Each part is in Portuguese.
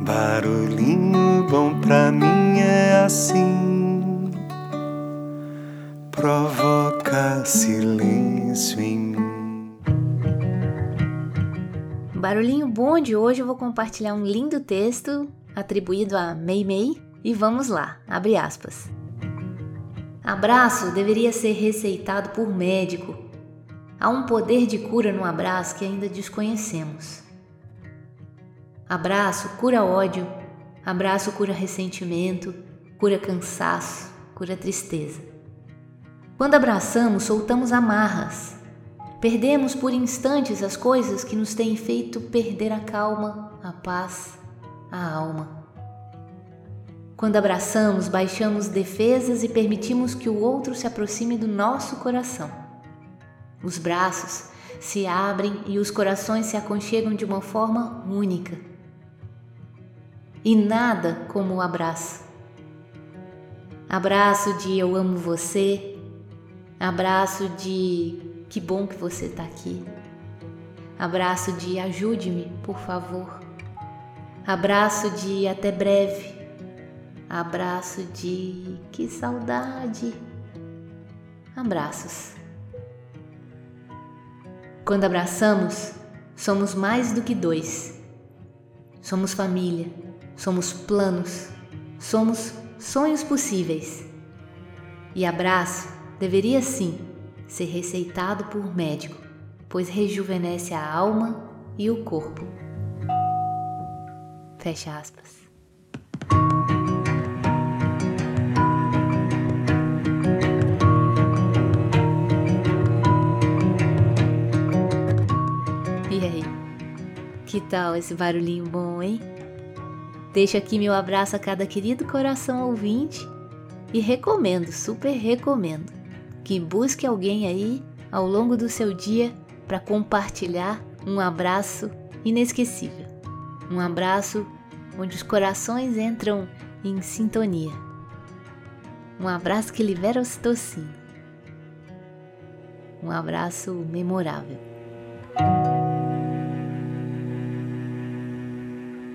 Barulhinho bom pra mim é assim, provoca silêncio em mim. Barulhinho bom de hoje eu vou compartilhar um lindo texto atribuído a Mei Mei e vamos lá, abre aspas. Abraço deveria ser receitado por médico. Há um poder de cura no abraço que ainda desconhecemos. Abraço cura ódio, abraço cura ressentimento, cura cansaço, cura tristeza. Quando abraçamos, soltamos amarras. Perdemos por instantes as coisas que nos têm feito perder a calma, a paz, a alma. Quando abraçamos, baixamos defesas e permitimos que o outro se aproxime do nosso coração. Os braços se abrem e os corações se aconchegam de uma forma única e nada como o abraço. Abraço de eu amo você, abraço de que bom que você está aqui, abraço de ajude-me, por favor, abraço de até breve, abraço de que saudade. Abraços. Quando abraçamos, somos mais do que dois. Somos família somos planos, somos sonhos possíveis. E abraço deveria sim ser receitado por médico, pois rejuvenesce a alma e o corpo. Fecha aspas. E aí? Que tal esse barulhinho bom, hein? Deixo aqui meu abraço a cada querido coração ouvinte e recomendo, super recomendo, que busque alguém aí ao longo do seu dia para compartilhar um abraço inesquecível. Um abraço onde os corações entram em sintonia. Um abraço que libera ocitocina. Um abraço memorável.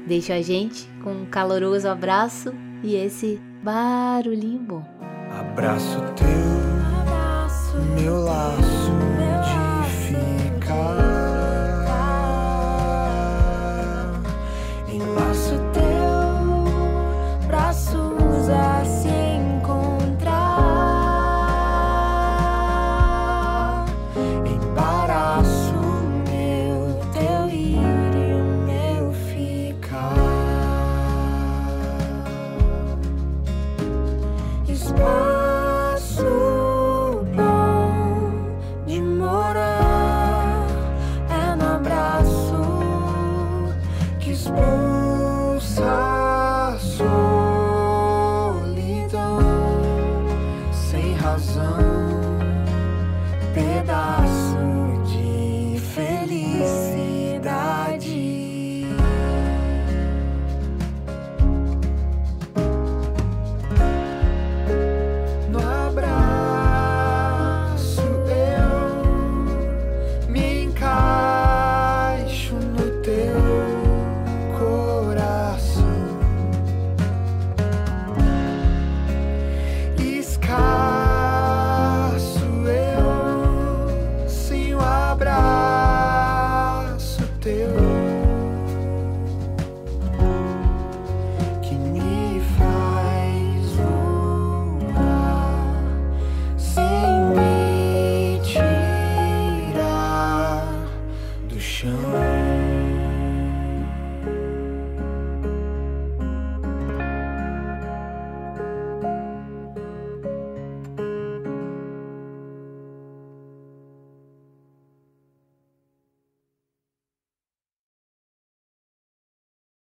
Deixa a gente com um caloroso abraço e esse barulhinho bom. Abraço teu, abraço, meu laço spoke.